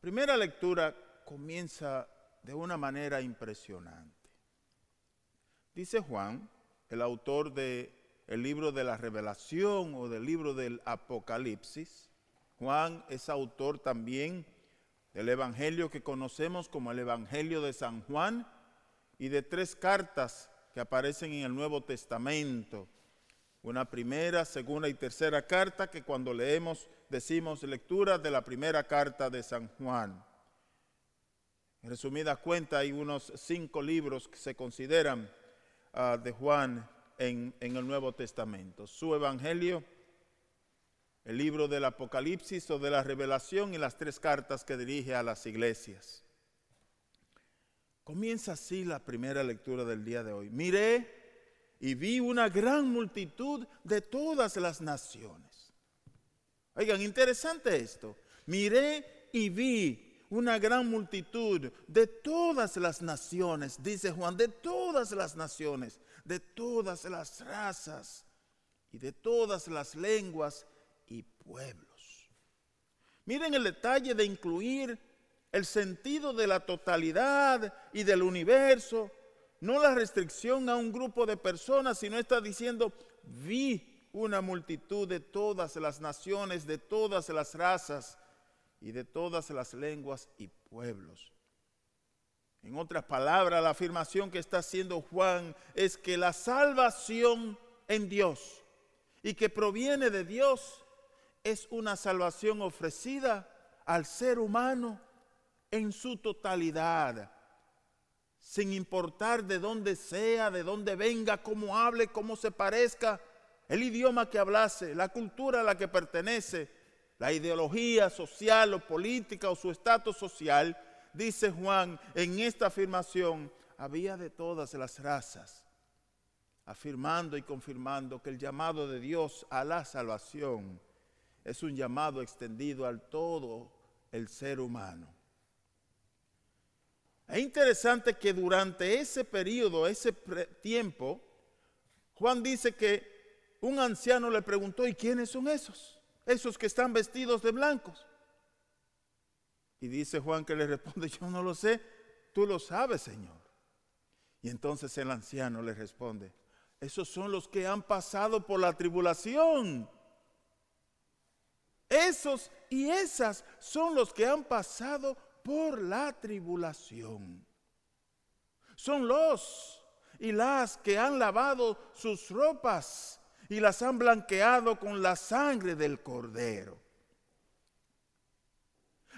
primera lectura comienza de una manera impresionante. Dice Juan, el autor del el libro de la revelación o del libro del Apocalipsis, Juan es autor también del Evangelio que conocemos como el Evangelio de San Juan y de tres cartas que aparecen en el Nuevo Testamento. Una primera, segunda y tercera carta que cuando leemos decimos lectura de la primera carta de San Juan. En resumida cuenta, hay unos cinco libros que se consideran uh, de Juan en el Nuevo Testamento. Su Evangelio, el libro del Apocalipsis o de la Revelación y las tres cartas que dirige a las iglesias. Comienza así la primera lectura del día de hoy. Miré y vi una gran multitud de todas las naciones. Oigan, interesante esto. Miré y vi una gran multitud de todas las naciones, dice Juan, de todas las naciones, de todas las razas y de todas las lenguas y pueblos. Miren el detalle de incluir el sentido de la totalidad y del universo, no la restricción a un grupo de personas, sino está diciendo, vi una multitud de todas las naciones, de todas las razas y de todas las lenguas y pueblos. En otras palabras, la afirmación que está haciendo Juan es que la salvación en Dios y que proviene de Dios es una salvación ofrecida al ser humano en su totalidad, sin importar de dónde sea, de dónde venga, cómo hable, cómo se parezca, el idioma que hablase, la cultura a la que pertenece, la ideología social o política o su estatus social, dice Juan en esta afirmación, había de todas las razas, afirmando y confirmando que el llamado de Dios a la salvación es un llamado extendido al todo el ser humano. Es interesante que durante ese periodo, ese tiempo, Juan dice que un anciano le preguntó, ¿y quiénes son esos? Esos que están vestidos de blancos. Y dice Juan que le responde, yo no lo sé, tú lo sabes, Señor. Y entonces el anciano le responde, esos son los que han pasado por la tribulación. Esos y esas son los que han pasado por la tribulación. Son los y las que han lavado sus ropas y las han blanqueado con la sangre del cordero.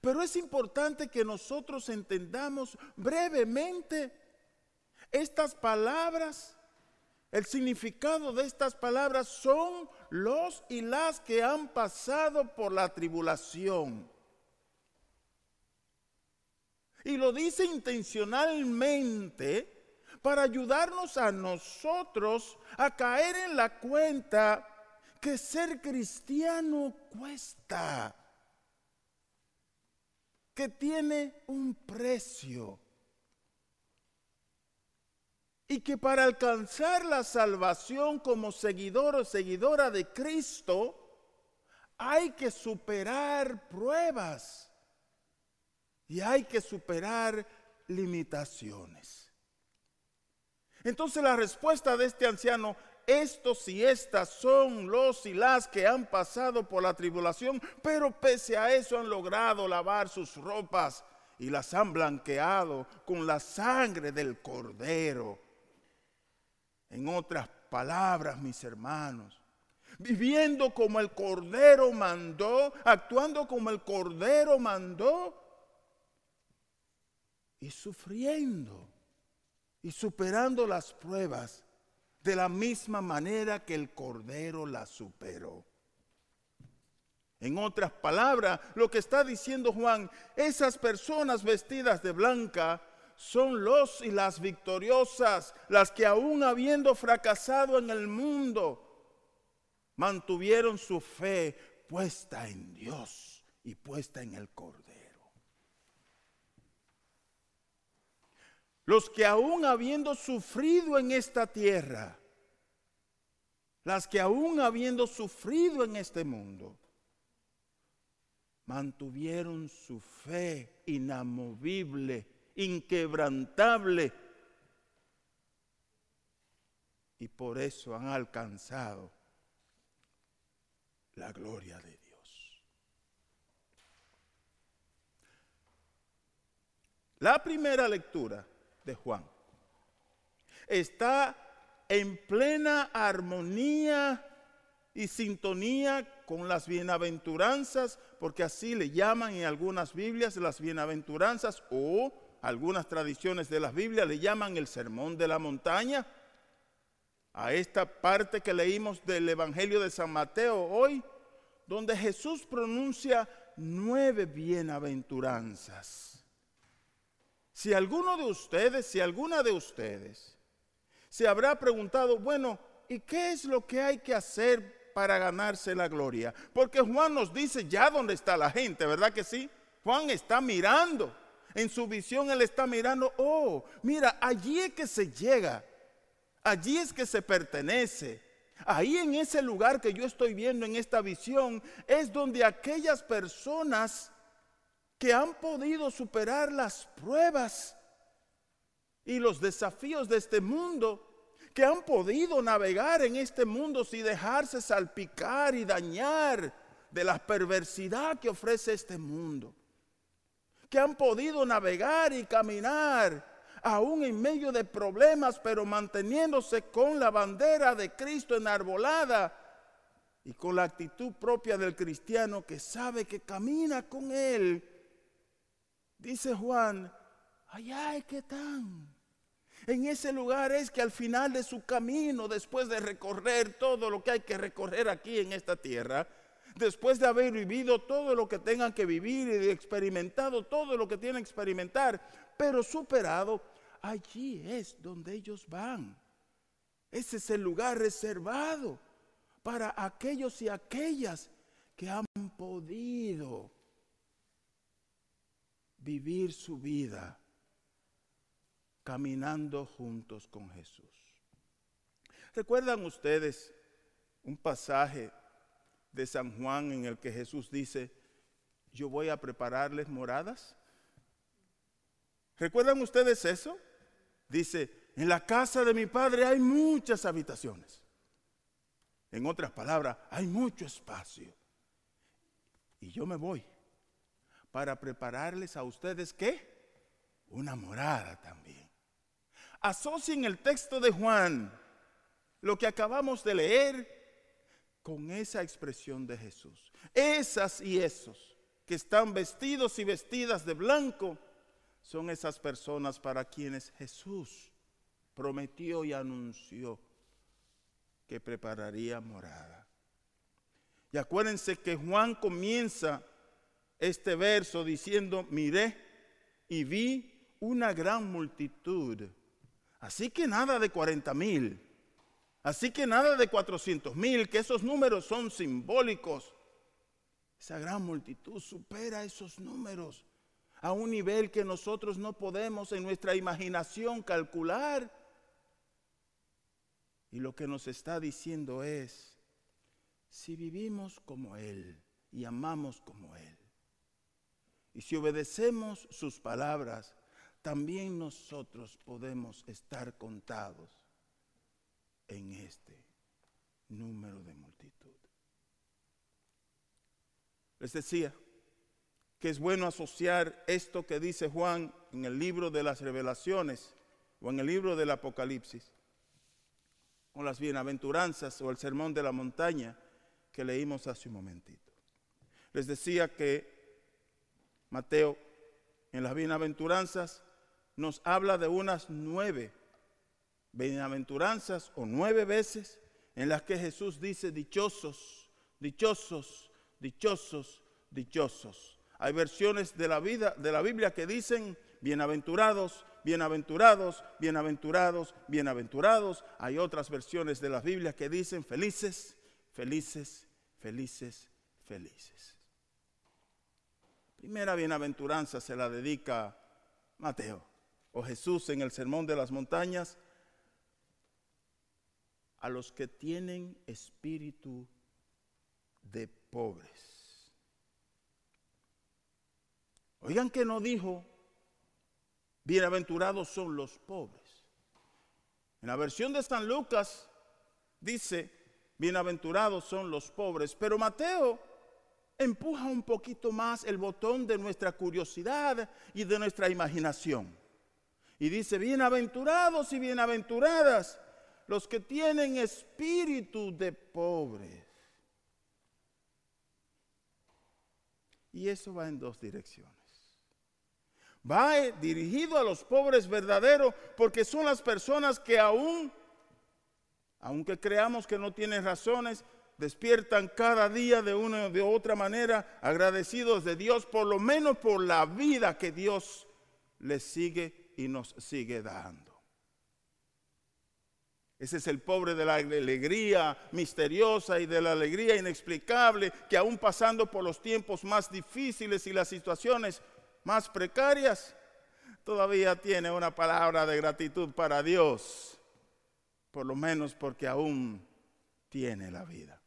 Pero es importante que nosotros entendamos brevemente estas palabras. El significado de estas palabras son los y las que han pasado por la tribulación. Y lo dice intencionalmente para ayudarnos a nosotros a caer en la cuenta que ser cristiano cuesta, que tiene un precio y que para alcanzar la salvación como seguidor o seguidora de Cristo hay que superar pruebas y hay que superar limitaciones. Entonces la respuesta de este anciano, estos y estas son los y las que han pasado por la tribulación, pero pese a eso han logrado lavar sus ropas y las han blanqueado con la sangre del cordero. En otras palabras, mis hermanos, viviendo como el cordero mandó, actuando como el cordero mandó, y sufriendo y superando las pruebas de la misma manera que el Cordero las superó. En otras palabras, lo que está diciendo Juan, esas personas vestidas de blanca son los y las victoriosas, las que aún habiendo fracasado en el mundo, mantuvieron su fe puesta en Dios y puesta en el Cordero. Los que aún habiendo sufrido en esta tierra, las que aún habiendo sufrido en este mundo, mantuvieron su fe inamovible, inquebrantable. Y por eso han alcanzado la gloria de Dios. La primera lectura de Juan está en plena armonía y sintonía con las bienaventuranzas, porque así le llaman en algunas Biblias las bienaventuranzas o algunas tradiciones de las Biblias le llaman el sermón de la montaña. A esta parte que leímos del Evangelio de San Mateo hoy, donde Jesús pronuncia nueve bienaventuranzas. Si alguno de ustedes, si alguna de ustedes se habrá preguntado, bueno, ¿y qué es lo que hay que hacer para ganarse la gloria? Porque Juan nos dice ya dónde está la gente, ¿verdad que sí? Juan está mirando. En su visión él está mirando, oh, mira, allí es que se llega. Allí es que se pertenece. Ahí en ese lugar que yo estoy viendo en esta visión es donde aquellas personas que han podido superar las pruebas y los desafíos de este mundo, que han podido navegar en este mundo sin dejarse salpicar y dañar de la perversidad que ofrece este mundo, que han podido navegar y caminar aún en medio de problemas, pero manteniéndose con la bandera de Cristo enarbolada y con la actitud propia del cristiano que sabe que camina con Él. Dice Juan, allá es que están en ese lugar es que al final de su camino, después de recorrer todo lo que hay que recorrer aquí en esta tierra, después de haber vivido todo lo que tengan que vivir y experimentado todo lo que tienen que experimentar, pero superado, allí es donde ellos van. Ese es el lugar reservado para aquellos y aquellas que han podido vivir su vida caminando juntos con Jesús. ¿Recuerdan ustedes un pasaje de San Juan en el que Jesús dice, yo voy a prepararles moradas? ¿Recuerdan ustedes eso? Dice, en la casa de mi padre hay muchas habitaciones. En otras palabras, hay mucho espacio. Y yo me voy para prepararles a ustedes qué? Una morada también asocien el texto de Juan, lo que acabamos de leer, con esa expresión de Jesús. Esas y esos que están vestidos y vestidas de blanco son esas personas para quienes Jesús prometió y anunció que prepararía morada. Y acuérdense que Juan comienza este verso diciendo, miré y vi una gran multitud Así que nada de 40 mil. Así que nada de 400 mil, que esos números son simbólicos. Esa gran multitud supera esos números a un nivel que nosotros no podemos en nuestra imaginación calcular. Y lo que nos está diciendo es, si vivimos como Él y amamos como Él, y si obedecemos sus palabras, también nosotros podemos estar contados en este número de multitud. Les decía que es bueno asociar esto que dice Juan en el libro de las revelaciones o en el libro del Apocalipsis con las bienaventuranzas o el sermón de la montaña que leímos hace un momentito. Les decía que Mateo en las bienaventuranzas nos habla de unas nueve bienaventuranzas o nueve veces en las que Jesús dice dichosos, dichosos, dichosos, dichosos. Hay versiones de la vida de la Biblia que dicen bienaventurados, bienaventurados, bienaventurados, bienaventurados. Hay otras versiones de la Biblia que dicen felices, felices, felices, felices. Primera bienaventuranza se la dedica Mateo o Jesús en el Sermón de las Montañas, a los que tienen espíritu de pobres. Oigan que no dijo, bienaventurados son los pobres. En la versión de San Lucas dice, bienaventurados son los pobres, pero Mateo empuja un poquito más el botón de nuestra curiosidad y de nuestra imaginación. Y dice, bienaventurados y bienaventuradas los que tienen espíritu de pobres. Y eso va en dos direcciones. Va dirigido a los pobres verdaderos porque son las personas que aún, aunque creamos que no tienen razones, despiertan cada día de una o de otra manera agradecidos de Dios, por lo menos por la vida que Dios les sigue y nos sigue dando. Ese es el pobre de la alegría misteriosa y de la alegría inexplicable que aún pasando por los tiempos más difíciles y las situaciones más precarias, todavía tiene una palabra de gratitud para Dios, por lo menos porque aún tiene la vida.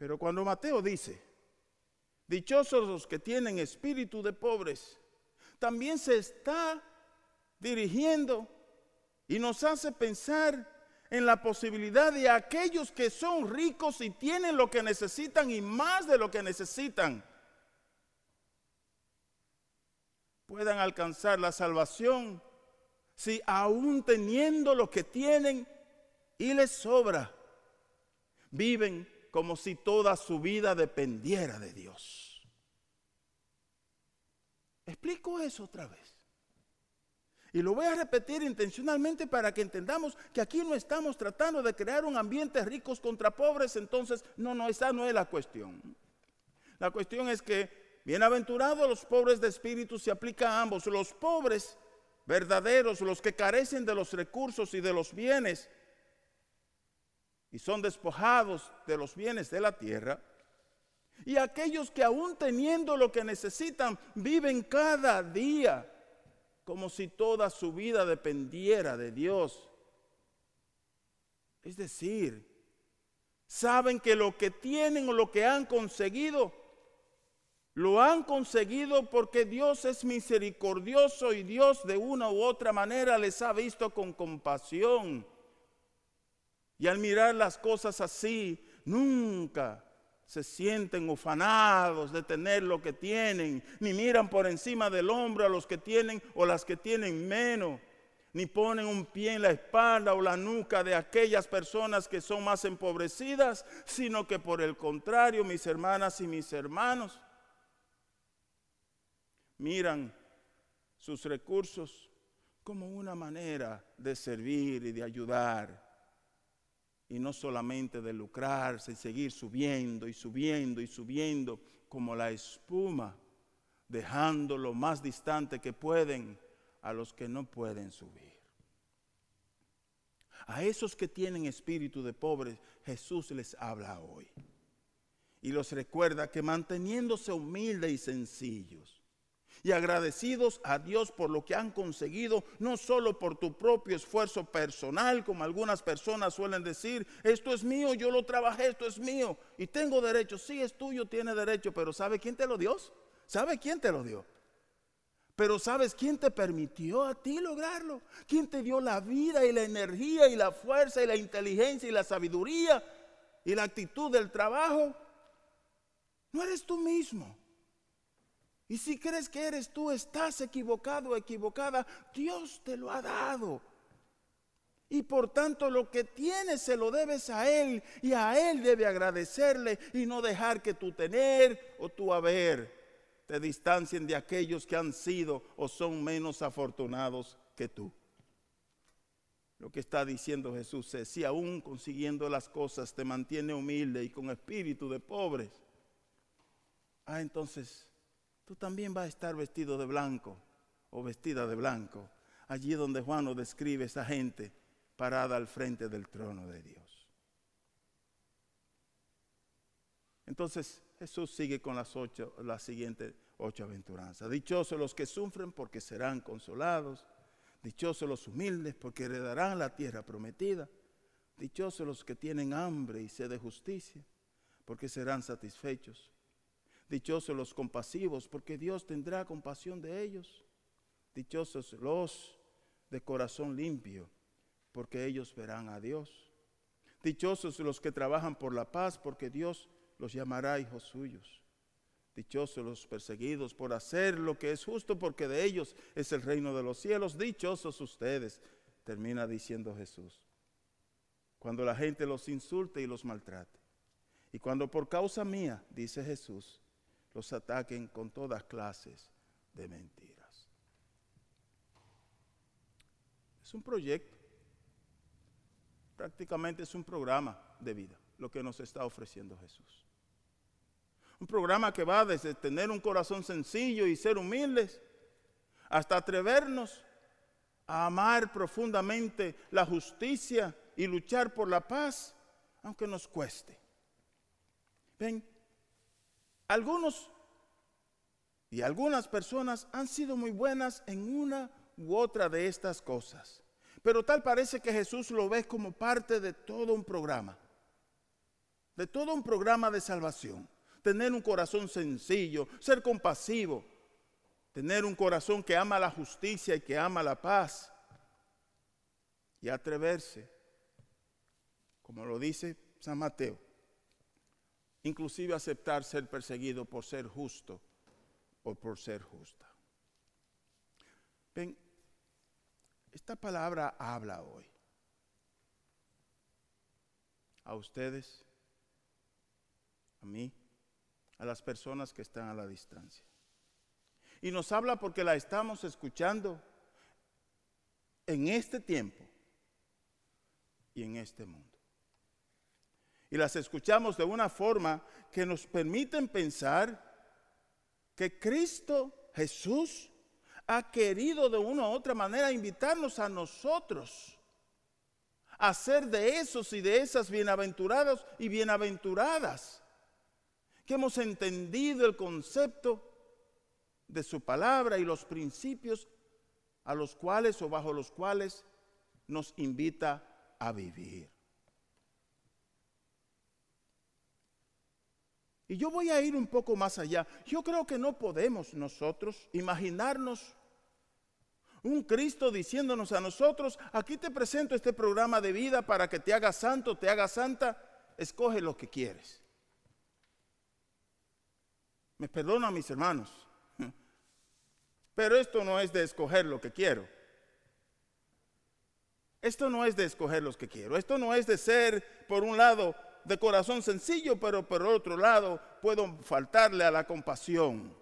Pero cuando Mateo dice, dichosos los que tienen espíritu de pobres, también se está dirigiendo y nos hace pensar en la posibilidad de aquellos que son ricos y tienen lo que necesitan y más de lo que necesitan, puedan alcanzar la salvación si aún teniendo lo que tienen y les sobra, viven como si toda su vida dependiera de Dios. Explico eso otra vez. Y lo voy a repetir intencionalmente para que entendamos que aquí no estamos tratando de crear un ambiente ricos contra pobres, entonces no, no, esa no es la cuestión. La cuestión es que bienaventurados los pobres de espíritu se aplica a ambos, los pobres verdaderos, los que carecen de los recursos y de los bienes, y son despojados de los bienes de la tierra. Y aquellos que aún teniendo lo que necesitan, viven cada día como si toda su vida dependiera de Dios. Es decir, saben que lo que tienen o lo que han conseguido, lo han conseguido porque Dios es misericordioso y Dios de una u otra manera les ha visto con compasión y al mirar las cosas así, nunca se sienten ufanados de tener lo que tienen, ni miran por encima del hombro a los que tienen o las que tienen menos, ni ponen un pie en la espalda o la nuca de aquellas personas que son más empobrecidas, sino que por el contrario, mis hermanas y mis hermanos, miran sus recursos como una manera de servir y de ayudar y no solamente de lucrarse y seguir subiendo y subiendo y subiendo como la espuma, dejando lo más distante que pueden a los que no pueden subir. A esos que tienen espíritu de pobres, Jesús les habla hoy. Y los recuerda que manteniéndose humildes y sencillos, y agradecidos a Dios por lo que han conseguido, no solo por tu propio esfuerzo personal, como algunas personas suelen decir, esto es mío, yo lo trabajé, esto es mío y tengo derecho. Sí, es tuyo, tiene derecho, pero ¿sabe quién te lo dio? ¿Sabe quién te lo dio? Pero ¿sabes quién te permitió a ti lograrlo? ¿Quién te dio la vida y la energía y la fuerza y la inteligencia y la sabiduría y la actitud del trabajo? No eres tú mismo. Y si crees que eres tú, estás equivocado o equivocada. Dios te lo ha dado. Y por tanto lo que tienes se lo debes a Él y a Él debe agradecerle y no dejar que tu tener o tu haber te distancien de aquellos que han sido o son menos afortunados que tú. Lo que está diciendo Jesús es, si aún consiguiendo las cosas te mantiene humilde y con espíritu de pobres, ah, entonces tú también vas a estar vestido de blanco o vestida de blanco, allí donde Juan nos describe esa gente parada al frente del trono de Dios. Entonces Jesús sigue con las ocho, las siguientes ocho aventuranzas. Dichosos los que sufren porque serán consolados. Dichosos los humildes porque heredarán la tierra prometida. Dichosos los que tienen hambre y sed de justicia porque serán satisfechos. Dichosos los compasivos, porque Dios tendrá compasión de ellos. Dichosos los de corazón limpio, porque ellos verán a Dios. Dichosos los que trabajan por la paz, porque Dios los llamará hijos suyos. Dichosos los perseguidos por hacer lo que es justo, porque de ellos es el reino de los cielos. Dichosos ustedes, termina diciendo Jesús. Cuando la gente los insulte y los maltrate. Y cuando por causa mía, dice Jesús, los ataquen con todas clases de mentiras. Es un proyecto, prácticamente es un programa de vida, lo que nos está ofreciendo Jesús. Un programa que va desde tener un corazón sencillo y ser humildes hasta atrevernos a amar profundamente la justicia y luchar por la paz, aunque nos cueste. Ven, algunos y algunas personas han sido muy buenas en una u otra de estas cosas, pero tal parece que Jesús lo ve como parte de todo un programa, de todo un programa de salvación. Tener un corazón sencillo, ser compasivo, tener un corazón que ama la justicia y que ama la paz y atreverse, como lo dice San Mateo, inclusive aceptar ser perseguido por ser justo o por ser justa. Ven, esta palabra habla hoy a ustedes, a mí, a las personas que están a la distancia. Y nos habla porque la estamos escuchando en este tiempo y en este mundo. Y las escuchamos de una forma que nos permiten pensar que Cristo Jesús ha querido de una u otra manera invitarnos a nosotros a ser de esos y de esas bienaventurados y bienaventuradas que hemos entendido el concepto de su palabra y los principios a los cuales o bajo los cuales nos invita a vivir. Y yo voy a ir un poco más allá. Yo creo que no podemos nosotros imaginarnos un Cristo diciéndonos a nosotros, aquí te presento este programa de vida para que te hagas santo, te hagas santa, escoge lo que quieres. Me perdona mis hermanos. Pero esto no es de escoger lo que quiero. Esto no es de escoger los que quiero. Esto no es de ser, por un lado, de corazón sencillo, pero por otro lado, puedo faltarle a la compasión.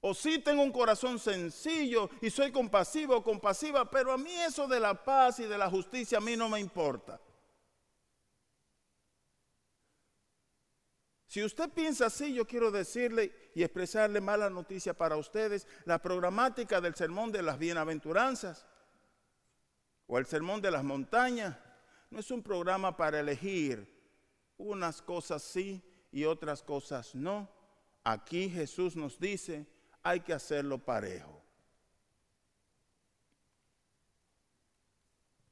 O sí tengo un corazón sencillo y soy compasivo o compasiva, pero a mí eso de la paz y de la justicia a mí no me importa. Si usted piensa así, yo quiero decirle y expresarle mala noticia para ustedes. La programática del sermón de las bienaventuranzas o el sermón de las montañas no es un programa para elegir unas cosas sí y otras cosas no. Aquí Jesús nos dice, hay que hacerlo parejo.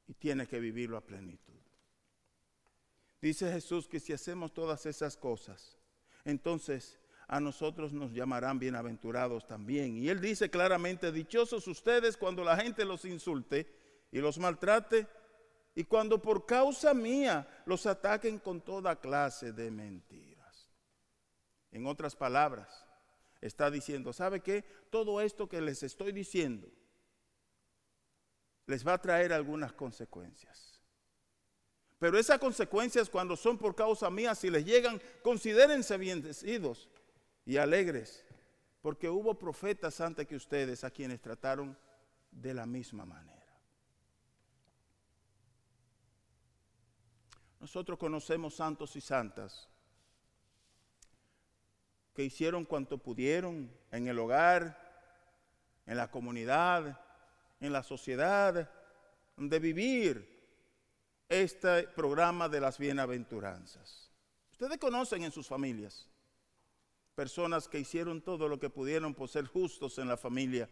Y tiene que vivirlo a plenitud. Dice Jesús que si hacemos todas esas cosas, entonces a nosotros nos llamarán bienaventurados también. Y él dice claramente, dichosos ustedes cuando la gente los insulte y los maltrate y cuando por causa mía los ataquen con toda clase de mentiras. En otras palabras, está diciendo, ¿sabe qué? Todo esto que les estoy diciendo les va a traer algunas consecuencias. Pero esas consecuencias cuando son por causa mía, si les llegan, considérense bendecidos y alegres, porque hubo profetas antes que ustedes a quienes trataron de la misma manera. Nosotros conocemos santos y santas que hicieron cuanto pudieron en el hogar, en la comunidad, en la sociedad, de vivir este programa de las bienaventuranzas. Ustedes conocen en sus familias personas que hicieron todo lo que pudieron por ser justos en la familia,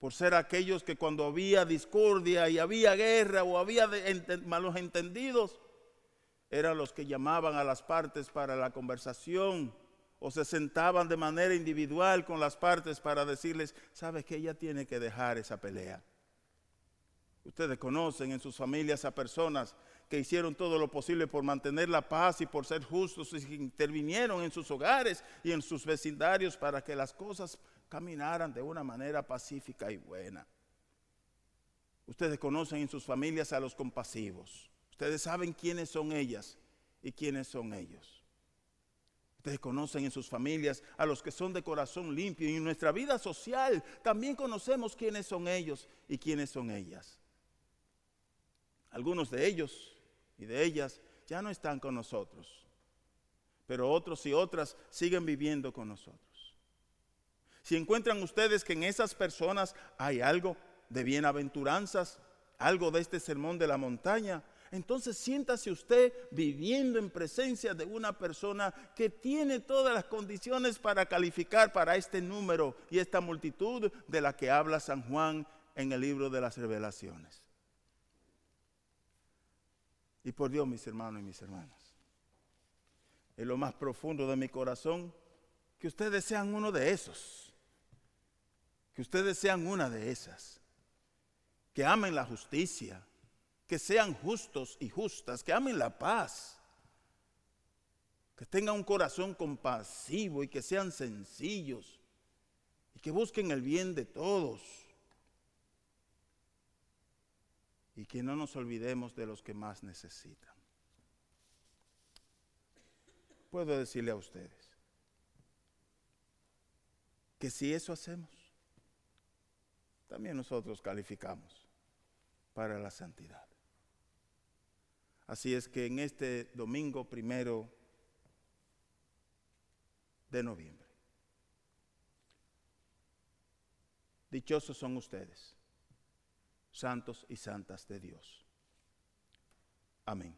por ser aquellos que cuando había discordia y había guerra o había malos entendidos, eran los que llamaban a las partes para la conversación o se sentaban de manera individual con las partes para decirles, sabes que ella tiene que dejar esa pelea. Ustedes conocen en sus familias a personas que hicieron todo lo posible por mantener la paz y por ser justos y intervinieron en sus hogares y en sus vecindarios para que las cosas caminaran de una manera pacífica y buena. Ustedes conocen en sus familias a los compasivos. Ustedes saben quiénes son ellas y quiénes son ellos. Ustedes conocen en sus familias a los que son de corazón limpio y en nuestra vida social también conocemos quiénes son ellos y quiénes son ellas. Algunos de ellos y de ellas ya no están con nosotros, pero otros y otras siguen viviendo con nosotros. Si encuentran ustedes que en esas personas hay algo de bienaventuranzas, algo de este sermón de la montaña, entonces siéntase usted viviendo en presencia de una persona que tiene todas las condiciones para calificar para este número y esta multitud de la que habla San Juan en el libro de las revelaciones. Y por Dios, mis hermanos y mis hermanas, en lo más profundo de mi corazón, que ustedes sean uno de esos, que ustedes sean una de esas, que amen la justicia, que sean justos y justas, que amen la paz, que tengan un corazón compasivo y que sean sencillos y que busquen el bien de todos. Y que no nos olvidemos de los que más necesitan. Puedo decirle a ustedes que si eso hacemos, también nosotros calificamos para la santidad. Así es que en este domingo primero de noviembre, dichosos son ustedes, santos y santas de Dios. Amén.